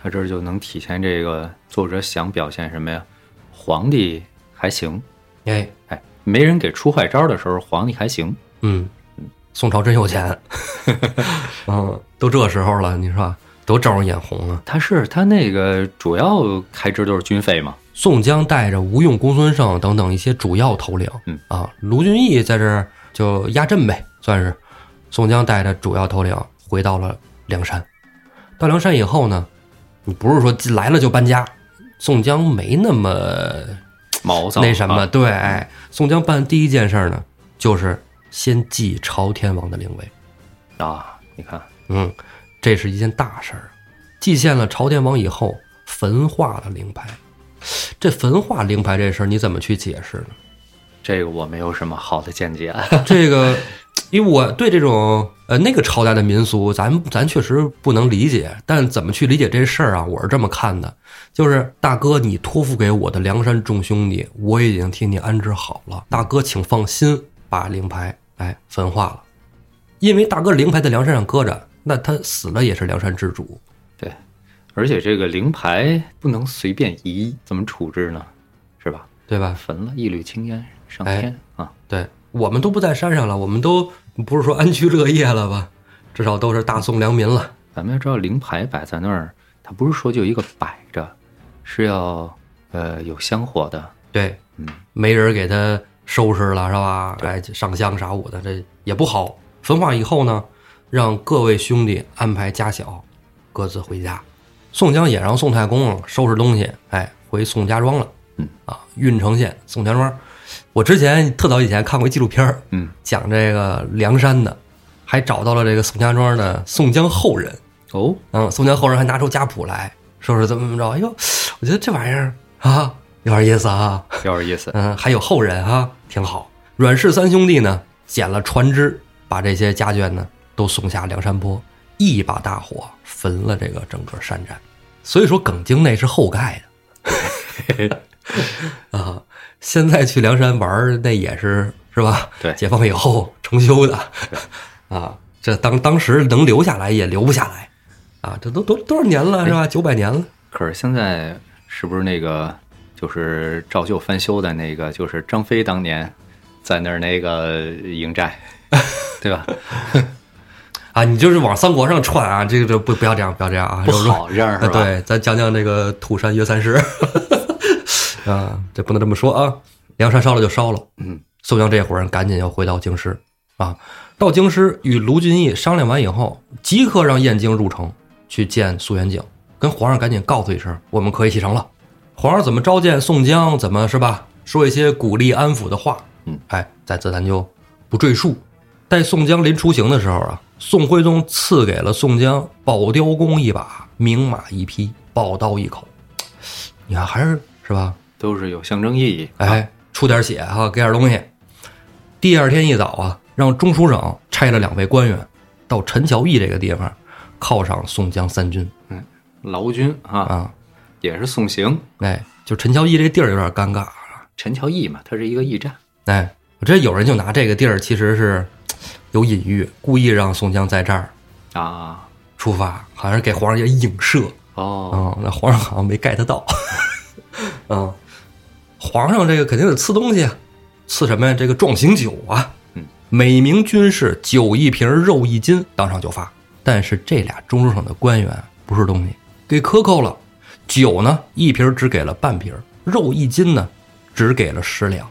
B: 他这儿就能体现这个作者想表现什么呀？皇帝还行，
A: 哎，
B: 哎，没人给出坏招的时候，皇帝还行。
A: 嗯，宋朝真有钱，嗯，都这时候了，你说吧多招人眼红啊！
B: 他是他那个主要开支都是军费嘛。
A: 宋江带着吴用、公孙胜等等一些主要头领，
B: 嗯
A: 啊，卢俊义在这儿就压阵呗，算是。宋江带着主要头领回到了梁山。到梁山以后呢，你不是说来了就搬家，宋江没那么
B: 毛躁
A: 那什么，
B: 啊
A: 对，哎，宋江办第一件事呢，就是先祭朝天王的灵位。
B: 啊，你看，
A: 嗯，这是一件大事儿。祭献了朝天王以后，焚化了灵牌。这焚化灵牌这事儿，你怎么去解释呢？
B: 这个我没有什么好的见解。
A: 这个，因为我对这种呃那个朝代的民俗，咱咱确实不能理解。但怎么去理解这事儿啊？我是这么看的，就是大哥，你托付给我的梁山众兄弟，我已经替你安置好了。大哥，请放心，把灵牌哎焚化了，因为大哥灵牌在梁山上搁着，那他死了也是梁山之主。
B: 对，而且这个灵牌不能随便移，怎么处置呢？是吧？
A: 对吧？
B: 焚了，一缕青烟上
A: 哎
B: 天、啊！
A: 对我们都不在山上了，我们都不是说安居乐业了吧？至少都是大宋良民了。
B: 咱们要知道，灵牌摆在那儿，它不是说就一个摆着，是要呃有香火的。
A: 对，
B: 嗯，
A: 没人给他收拾了是吧？
B: 对
A: 哎，上香啥舞的，这也不好。焚化以后呢，让各位兄弟安排家小，各自回家。宋江也让宋太公收拾东西，哎，回宋家庄了。
B: 嗯
A: 啊，郓城县宋家庄。我之前特早以前看过一纪录片儿
B: 嗯
A: 讲这个梁山的，还找到了这个宋家庄的宋江后人。
B: 哦，
A: 嗯，宋江后人还拿出家谱来说是怎么怎么着。哎呦，我觉得这玩意儿啊，有点意思啊。
B: 有点意思。
A: 嗯，还有后人啊，挺好。阮氏三兄弟呢，捡了船只，把这些家眷呢都送下梁山坡，一把大火焚了这个整个山寨。所以说，耿京那是后盖的 啊。现在去梁山玩儿，那也是是吧？
B: 对
A: 解放以后重修的啊。这当当时能留下来也留不下来啊。这都多多少年了是吧？九百年了。
B: 可是现在是不是那个就是照旧翻修的那个，就是张飞当年在那儿那个营寨，对吧？
A: 啊，你就是往三国上串啊，这个这不不要这样，不要这样啊，
B: 不好这？
A: 对，咱讲讲这个土山约三师啊，这不能这么说啊。梁山烧了就烧了，
B: 嗯，
A: 宋江这伙人赶紧要回到京师啊。到京师与卢俊义商量完以后，即刻让燕京入城去见苏元景，跟皇上赶紧告诉一声，我们可以启程了。皇上怎么召见宋江，怎么是吧？说一些鼓励安抚的话，
B: 嗯，
A: 哎，在此咱就不赘述。待宋江临出行的时候啊，宋徽宗赐给了宋江宝雕弓一把，名马一匹，宝刀一口。你看还是是吧？
B: 都是有象征意义。
A: 哎，出点血哈、给点东西。第二天一早啊，让中书省差了两位官员到陈桥驿这个地方犒赏宋江三军嗯
B: 劳军啊，
A: 啊。
B: 也是送行。
A: 哎，就陈桥驿这地儿有点尴尬了。
B: 陈桥驿嘛，它是一个驿站。
A: 哎，我这有人就拿这个地儿其实是有隐喻，故意让宋江在这儿
B: 啊，
A: 出发，好像是给皇上一个影射。
B: 哦，
A: 嗯，那皇上好像没 get 到。嗯，皇上这个肯定得赐东西啊，赐什么呀？这个壮行酒啊。
B: 嗯，
A: 每名军士酒一瓶，肉一斤，当场就发。但是这俩中书省的官员不是东西，给克扣了。酒呢，一瓶只给了半瓶，肉一斤呢，只给了十两。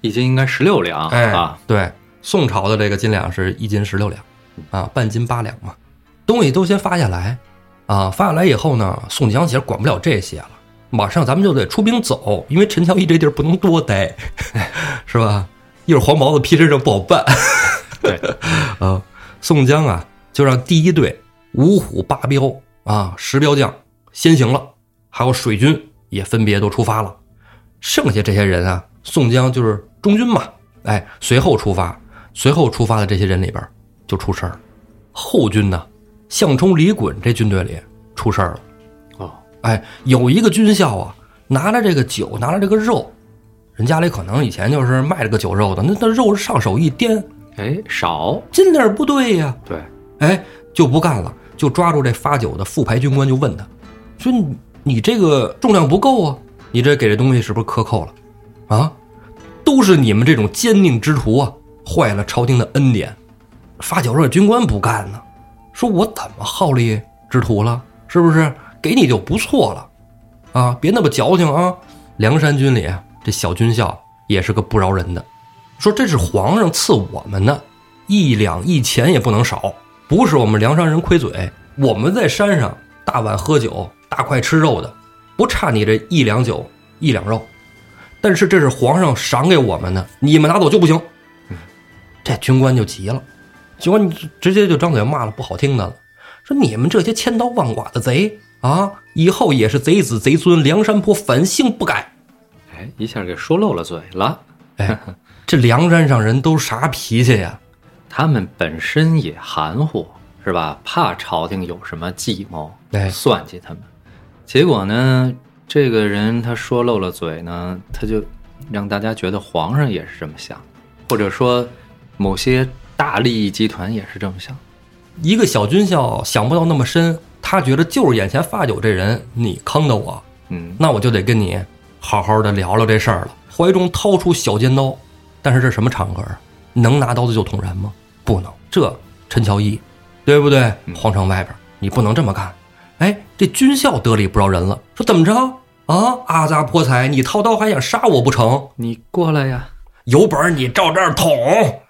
B: 一斤应该十六两
A: 哎
B: 啊。
A: 对，宋朝的这个斤两是一斤十六两，啊，半斤八两嘛。东西都先发下来，啊，发下来以后呢，宋江其实管不了这些了，马上咱们就得出兵走，因为陈桥驿这地儿不能多待，是吧？一会儿黄毛子披身上不好办。
B: 对，
A: 啊，宋江啊，就让第一队五虎八彪啊，十彪将先行了，还有水军也分别都出发了。剩下这些人啊，宋江就是中军嘛，哎，随后出发，随后出发的这些人里边就出事儿了。后军呢，项冲、李衮这军队里出事儿了。
B: 哦，
A: 哎，有一个军校啊，拿着这个酒，拿着这个肉，人家里可能以前就是卖这个酒肉的，那那肉上手一掂，
B: 哎，少。
A: 斤两不对呀，
B: 对，
A: 哎，就不干了，就抓住这发酒的副排军官就问他，说你你这个重量不够啊，你这给这东西是不是克扣了？啊，都是你们这种奸佞之徒啊，坏了朝廷的恩典。发酒肉的军官不干呢，说我怎么好利之徒了？是不是给你就不错了？啊，别那么矫情啊！梁山军里这小军校也是个不饶人的，说这是皇上赐我们的，一两一钱也不能少，不是我们梁山人亏嘴，我们在山上大碗喝酒、大块吃肉的，不差你这一两酒一两肉，但是这是皇上赏给我们的，你们拿走就不行。这军官就急了，军官直接就张嘴骂了不好听的了，说你们这些千刀万剐的贼啊，以后也是贼子贼孙，梁山泊反性不改。
B: 哎，一下给说漏了嘴了。
A: 哎，这梁山上人都啥脾气呀？
B: 他们本身也含糊，是吧？怕朝廷有什么计谋，
A: 哎
B: 算计他们。结果呢，这个人他说漏了嘴呢，他就让大家觉得皇上也是这么想，或者说某些大利益集团也是这么想。
A: 一个小军校想不到那么深，他觉得就是眼前发酒这人你坑的我，
B: 嗯，
A: 那我就得跟你好好的聊聊这事儿了。怀中掏出小尖刀，但是这什么场合啊？能拿刀子就捅人吗？不能。这陈乔一，对不对？皇城外边你不能这么干。哎，这军校得理不饶人了，说怎么着啊？阿扎泼财，你掏刀还想杀我不成？
B: 你过来呀！
A: 有本事你照这儿捅！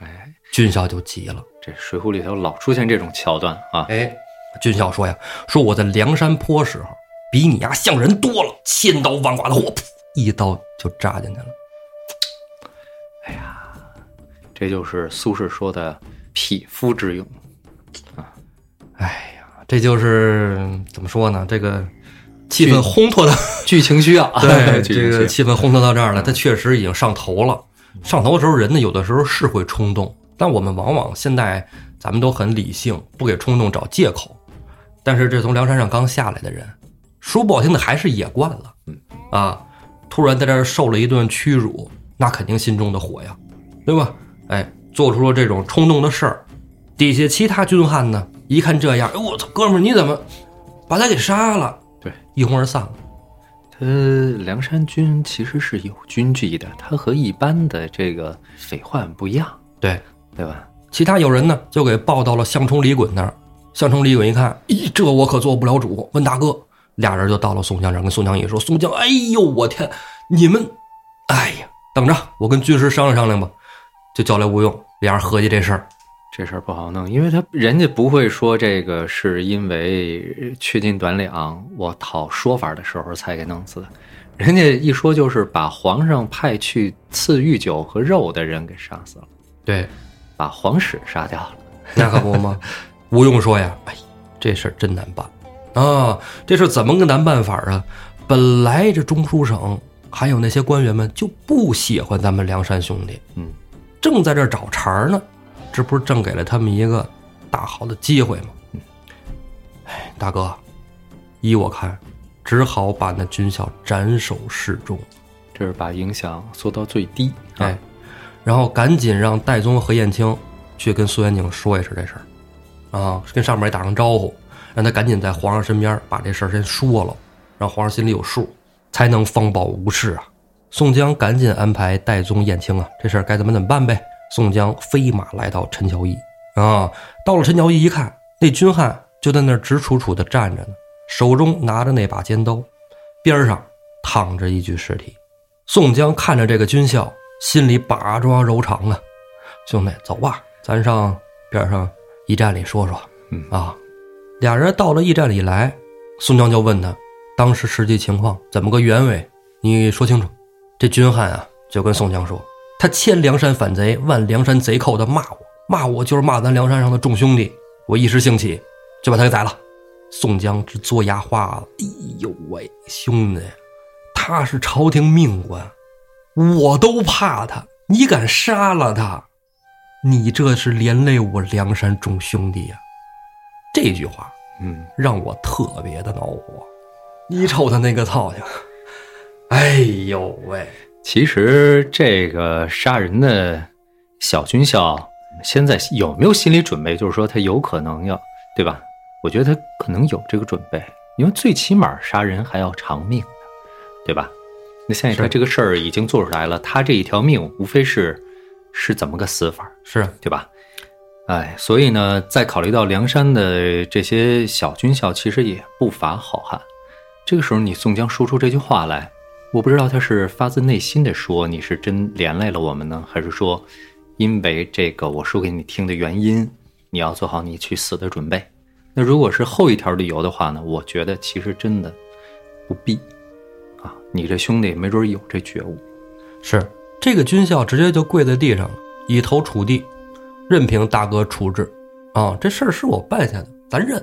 B: 哎，
A: 军校就急了。
B: 这《水浒》里头老出现这种桥段啊。
A: 哎，军校说呀，说我在梁山坡时候比你呀像人多了，千刀万剐的火，噗一刀就扎进去了。
B: 哎呀这就是苏轼说的匹夫之勇啊。
A: 哎呀，这就是怎么说呢？这个气氛烘托的，
B: 剧情需要，
A: 对，这个气氛烘托到这儿了，他确实已经上头了。上头的时候，人呢有的时候是会冲动，但我们往往现在咱们都很理性，不给冲动找借口。但是这从梁山上刚下来的人，说不好听的还是野惯了，
B: 嗯
A: 啊，突然在这儿受了一顿屈辱，那肯定心中的火呀，对吧？哎，做出了这种冲动的事儿，底下其他军汉呢，一看这样，哎我操，哥们儿你怎么把他给杀了？
B: 对，
A: 一哄而散了。
B: 他梁山军其实是有军纪的，他和一般的这个匪患不一样，
A: 对，
B: 对吧？
A: 其他有人呢，就给报到了项冲、李衮那儿。项冲、李衮一看，咦，这我可做不了主。问大哥，俩人就到了宋江这儿，跟宋江一说，宋江，哎呦，我天，你们，哎呀，等着，我跟军师商量商量吧。就叫来吴用，俩人合计这事儿。
B: 这事儿不好弄，因为他人家不会说这个是因为缺斤短两，我讨说法的时候才给弄死的。人家一说就是把皇上派去赐御酒和肉的人给杀死了，
A: 对，
B: 把皇室杀掉了。
A: 那可不吗？吴用说呀，哎，这事儿真难办啊！这事怎么个难办法啊？本来这中书省还有那些官员们就不喜欢咱们梁山兄弟，
B: 嗯，
A: 正在这找茬呢，这不是正给了他们一个大好的机会吗？哎，大哥，依我看，只好把那军校斩首示众，
B: 这是把影响缩到最低。啊
A: 哎，然后赶紧让戴宗和燕青去跟苏元景说一声这事儿，啊，跟上面也打声招呼，让他赶紧在皇上身边把这事儿先说了，让皇上心里有数，才能方保无事啊。宋江赶紧安排戴宗、燕青啊，这事儿该怎么怎么办呗。宋江飞马来到陈桥驿啊，到了陈桥驿一看，那军汉就在那儿直楚楚的站着呢，手中拿着那把尖刀，边上躺着一具尸体。宋江看着这个军校，心里把抓柔肠啊！兄弟，走吧，咱上边上驿站里说说。
B: 嗯
A: 啊，俩人到了驿站里来，宋江就问他当时实际情况怎么个原委，你说清楚。这军汉啊，就跟宋江说，他千梁山反贼，万梁山贼寇的骂我，骂我就是骂咱梁山上的众兄弟，我一时兴起就把他给宰了。宋江直嘬牙花了，哎呦喂，兄弟，他是朝廷命官，我都怕他，你敢杀了他，你这是连累我梁山众兄弟呀、这句话
B: 嗯，
A: 让我特别的恼火。你瞅他那个操性，哎呦喂，
B: 其实这个杀人的小军校现在有没有心理准备？就是说他有可能要，对吧？我觉得他可能有这个准备，因为最起码杀人还要偿命的，对吧？那现在他这个事儿已经做出来了，他这一条命无非是是怎么个死法，
A: 是
B: 对吧？哎，所以呢，再考虑到梁山的这些小军校，其实也不乏好汉。这个时候，你宋江说出这句话来，我不知道他是发自内心的说你是真连累了我们呢，还是说因为这个我说给你听的原因，你要做好你去死的准备。那如果是后一条理由的话呢，我觉得其实真的不必啊，你这兄弟没准有这觉悟。
A: 是，这个军校直接就跪在地上了，以头触地，任凭大哥处置。啊，这事儿是我办下的，咱认。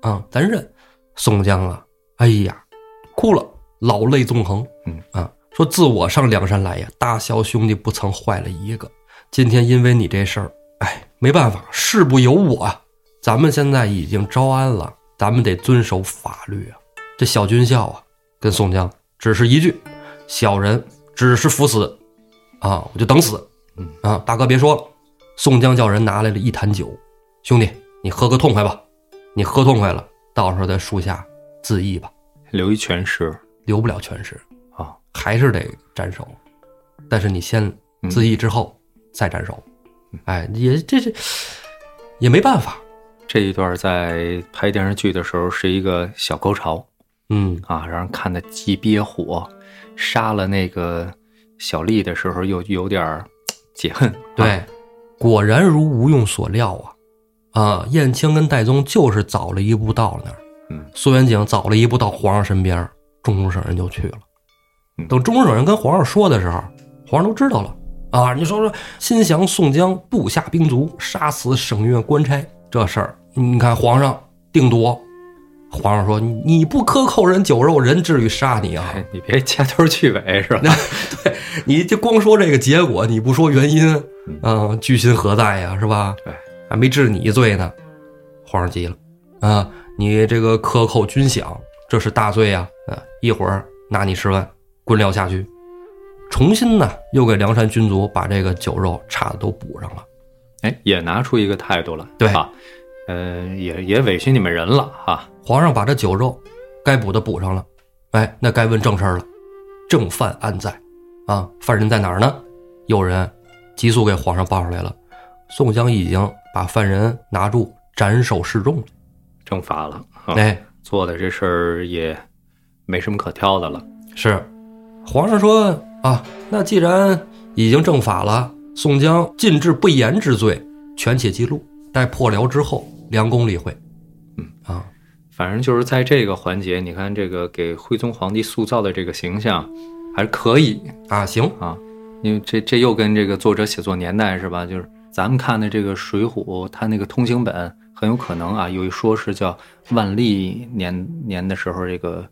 A: 啊，咱认。宋江啊，哎呀，哭了，老泪纵横。
B: 嗯
A: 啊，说自我上梁山来呀，大小兄弟不曾坏了一个。今天因为你这事儿，哎，没办法，事不由我啊。咱们现在已经招安了，咱们得遵守法律啊。这小军校啊，跟宋江只是一句，小人只是服死，啊，我就等死。
B: 嗯
A: 啊，大哥别说了。宋江叫人拿来了一坛酒，兄弟，你喝个痛快吧。你喝痛快了，到时候在树下自缢吧，
B: 留一全尸
A: 留不了全尸，
B: 啊，
A: 还是得斩首。但是你先自缢之后再斩首，哎，也这这也没办法。
B: 这一段在拍电视剧的时候是一个小高潮
A: 嗯，
B: 啊，让人看的既憋火，杀了那个小丽的时候又有点解恨。
A: 对，
B: 啊
A: 果然如吴用所料啊，啊，燕青跟戴宗就是早了一步到了那儿，
B: 嗯，
A: 苏元景早了一步到皇上身边，中书省人就去了。
B: 嗯
A: 等中书省人跟皇上说的时候，皇上都知道了，啊！你说说，心降宋江部下兵卒，杀死省院官差这事儿，你看皇上定夺。皇上说：“你不克扣人酒肉，人至于杀你啊？
B: 你别掐头去尾，是吧？
A: 对，你就光说这个结果，你不说原因，嗯，居心何在呀？是吧？
B: 对，
A: 还没治你罪呢。”皇上急了，啊，你这个克扣军饷，这是大罪呀！啊，一会儿拿你十万滚撂下去。重新呢，又给梁山军卒把这个酒肉差的都补上了。
B: 哎，也拿出一个态度了，
A: 对
B: 啊，呃，也也委屈你们人了啊。
A: 皇上把这酒肉该补的补上了，哎，那该问正事了，正犯安在？啊，犯人在哪儿呢？有人急速给皇上报上来了，宋江已经把犯人拿住斩首示众了，
B: 正法了。
A: 哎，
B: 做的这事儿也没什么可挑的了。
A: 是，皇上说啊，那既然已经正法了，宋江禁制不严之罪，全且记录，待破辽之后，梁公理会。
B: 嗯
A: 啊。
B: 反正就是在这个环节，你看这个给徽宗皇帝塑造的这个形象，还是可以
A: 啊，行
B: 啊，因为这这又跟这个作者写作年代是吧？就是咱们看的这个《水浒》，它那个通行本很有可能啊，有一说是叫万历年年的时候这个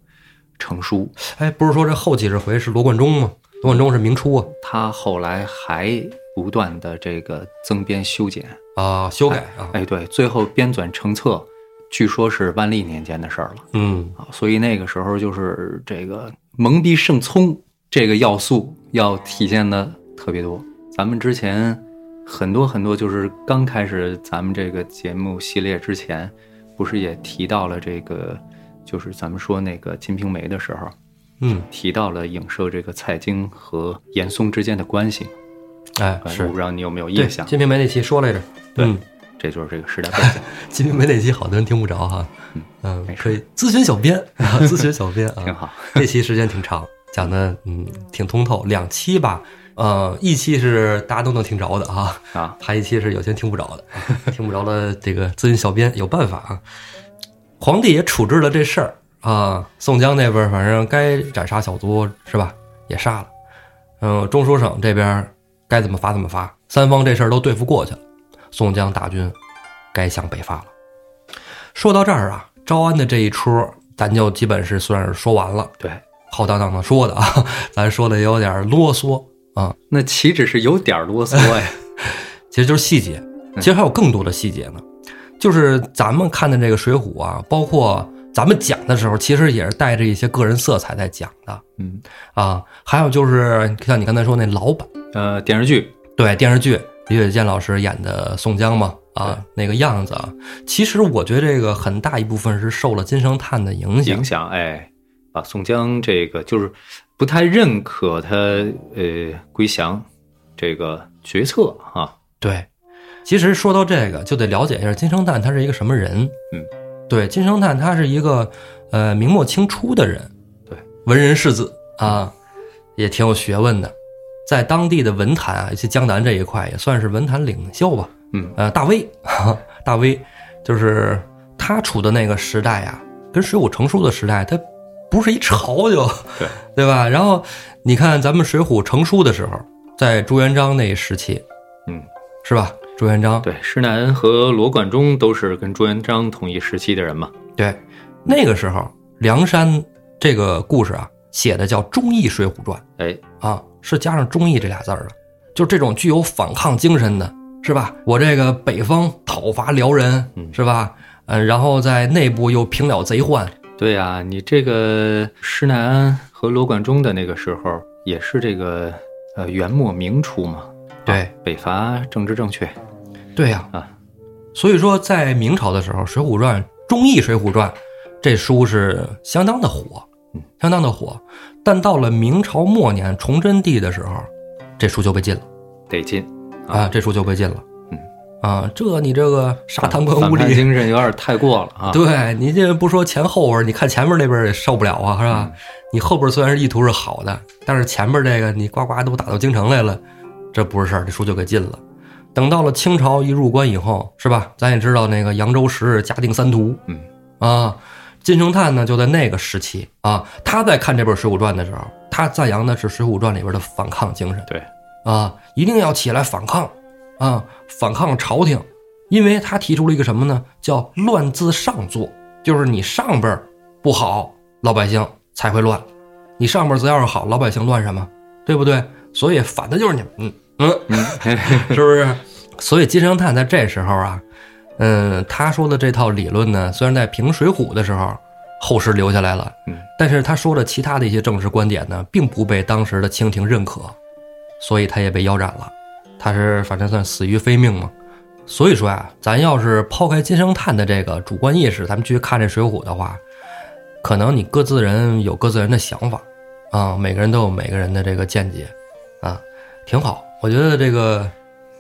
B: 成书。
A: 哎，不是说这后几十回是罗贯中吗？罗贯中是明初啊，
B: 他后来还不断的这个增编修剪
A: 啊，修改啊，
B: 哎，对，最后编纂成册。据说是万历年间的事儿了，
A: 嗯
B: 啊，所以那个时候就是这个蒙蔽圣聪这个要素要体现的特别多。咱们之前很多很多就是刚开始咱们这个节目系列之前，不是也提到了这个，就是咱们说那个《金瓶梅》的时候，
A: 嗯，
B: 提到了影射这个蔡京和严嵩之间的关系。
A: 哎，是，
B: 我不知道你有没有印象，《
A: 金瓶梅》那期说来着，
B: 对。这就是这个时代背景。
A: 金瓶梅那期好多人听不着哈，嗯，可以咨询小编，咨询小编啊，
B: 挺好。
A: 这期时间挺长，讲的嗯挺通透，两期吧，呃，一期是大家都能听着的啊，
B: 啊，
A: 还一期是有些听不着的，听不着的这个咨询小编有办法啊。皇帝也处置了这事儿啊，宋江那边反正该斩杀小卒是吧，也杀了，嗯，中书省这边该怎么罚怎么罚，三方这事儿都对付过去了。宋江大军该向北发了。说到这儿啊，招安的这一出，咱就基本是算是说完了。
B: 对，
A: 浩荡荡的说的啊，咱说的有点啰嗦啊。
B: 那岂止是有点啰嗦呀？
A: 其实就是细节，其实还有更多的细节呢。就是咱们看的这个《水浒》啊，包括咱们讲的时候，其实也是带着一些个人色彩在讲的。
B: 嗯
A: 啊，还有就是像你刚才说那老版，
B: 呃，电视剧，
A: 对电视剧。李雪健老师演的宋江嘛，啊，那个样子啊，其实我觉得这个很大一部分是受了金圣叹的影响。
B: 影响，哎，啊，宋江这个就是不太认可他呃归降这个决策啊。
A: 对，其实说到这个，就得了解一下金圣叹他是一个什么人。
B: 嗯，
A: 对，金圣叹他是一个呃明末清初的人，
B: 对，
A: 文人士子啊，也挺有学问的。在当地的文坛啊，尤其江南这一块，也算是文坛领袖吧。
B: 嗯，
A: 呃，大威，大威，就是他处的那个时代啊，跟水浒成书的时代，他不是一朝就，
B: 对
A: 对吧？然后你看咱们水浒成书的时候，在朱元璋那时期，
B: 嗯，
A: 是吧？朱元璋
B: 对，施耐庵和罗贯中都是跟朱元璋同一时期的人嘛。
A: 对，那个时候梁山这个故事啊，写的叫《忠义水浒传》。
B: 哎，
A: 啊。是加上“忠义”这俩字儿了，就这种具有反抗精神的，是吧？我这个北方讨伐辽人，是吧？嗯，然后在内部又平了贼患。
B: 对呀，你这个施耐庵和罗贯中的那个时候，也是这个呃元末明初嘛。
A: 对，
B: 北伐政治正确。
A: 对呀，
B: 啊，
A: 所以说在明朝的时候，《水浒传》《忠义水浒传》这书是相当的火，
B: 嗯，
A: 相当的火。但到了明朝末年崇祯帝的时候，这书就被禁了，
B: 得禁
A: 啊，这书就被禁了。
B: 嗯，
A: 啊，这你这个啥贪官污吏
B: 精神有点太过了啊！
A: 对你这不说前后边，你看前面那边也受不了啊，是吧？你后边虽然是意图是好的，但是前边这个你呱呱都打到京城来了，这不是事儿，这书就给禁了。等到了清朝一入关以后，是吧？咱也知道那个扬州十日嘉定三屠，
B: 嗯
A: 啊。金圣叹呢，就在那个时期啊，他在看这本《水浒传》的时候，他赞扬的是《水浒传》里边的反抗精神。
B: 对
A: 啊，一定要起来反抗啊，反抗朝廷，因为他提出了一个什么呢？叫乱自上作，就是你上边不好，老百姓才会乱；你上边只要是好，老百姓乱什么？对不对？所以反的就是你们，嗯嗯，
B: 嗯，
A: 是不是？所以金圣叹在这时候啊，嗯，他说的这套理论呢，虽然在评《水浒》的时候后世留下来了，
B: 嗯，
A: 但是他说的其他的一些政治观点呢，并不被当时的清廷认可，所以他也被腰斩了。他是反正算死于非命嘛。所以说啊，咱要是抛开金圣叹的这个主观意识，咱们去看这《水浒》的话，可能你各自人有各自人的想法啊，每个人都有每个人的这个见解啊，挺好。我觉得这个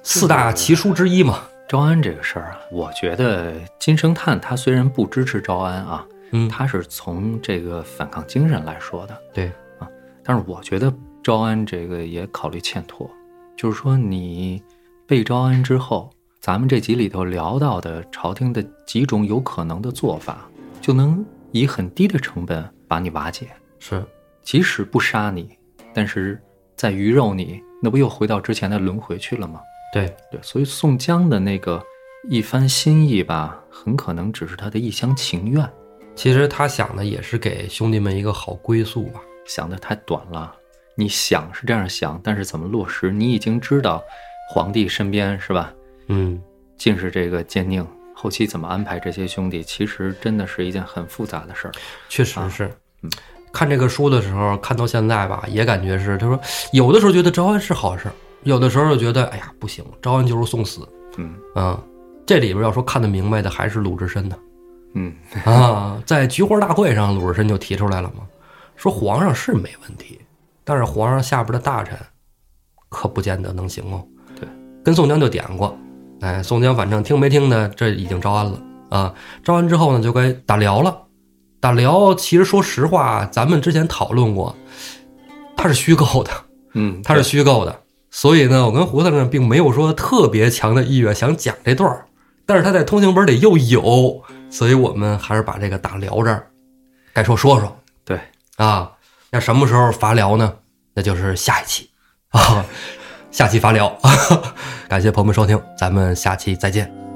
A: 四大奇书之一嘛，
B: 招安这个事儿啊，我觉得金圣叹他虽然不支持招安啊，
A: 嗯，
B: 他是从这个反抗精神来说的，
A: 对啊，
B: 但是我觉得招安这个也考虑欠妥，就是说你被招安之后，咱们这集里头聊到的朝廷的几种有可能的做法，就能以很低的成本把你瓦解，
A: 是，
B: 即使不杀你，但是再鱼肉你，那不又回到之前的轮回去了吗？
A: 对，
B: 对，所以宋江的那个一番心意吧，很可能只是他的一厢情愿，
A: 其实他想的也是给兄弟们一个好归宿吧。
B: 想的太短了。你想是这样想，但是怎么落实？你已经知道皇帝身边是吧，
A: 嗯，
B: 尽是这个奸佞，后期怎么安排这些兄弟，其实真的是一件很复杂的事儿。
A: 确实是。
B: 嗯
A: 看这个书的时候，看到现在吧，也感觉是，他说有的时候觉得招安是好事儿，有的时候就觉得，哎呀，不行，招安就是送死。
B: 嗯
A: 啊，这里边要说看得明白的，还是鲁智深呢。
B: 嗯
A: 啊，在菊花大会上，鲁智深就提出来了嘛，说皇上是没问题，但是皇上下边的大臣可不见得能行哦。
B: 对，
A: 跟宋江就点过，哎，宋江反正听没听呢，这已经招安了啊。招安之后呢，就该打辽了。打辽其实说实话，咱们之前讨论过，它是虚构的，
B: 嗯，
A: 它是虚构的。所以呢，我跟胡子呢并没有说特别强的意愿想讲这段儿，但是他在通行本里又有，所以我们还是把这个打聊这儿该说说说
B: 对，
A: 啊。那什么时候伐辽呢？那就是下一期 啊，下期伐辽。感谢朋友们收听，咱们下期再见。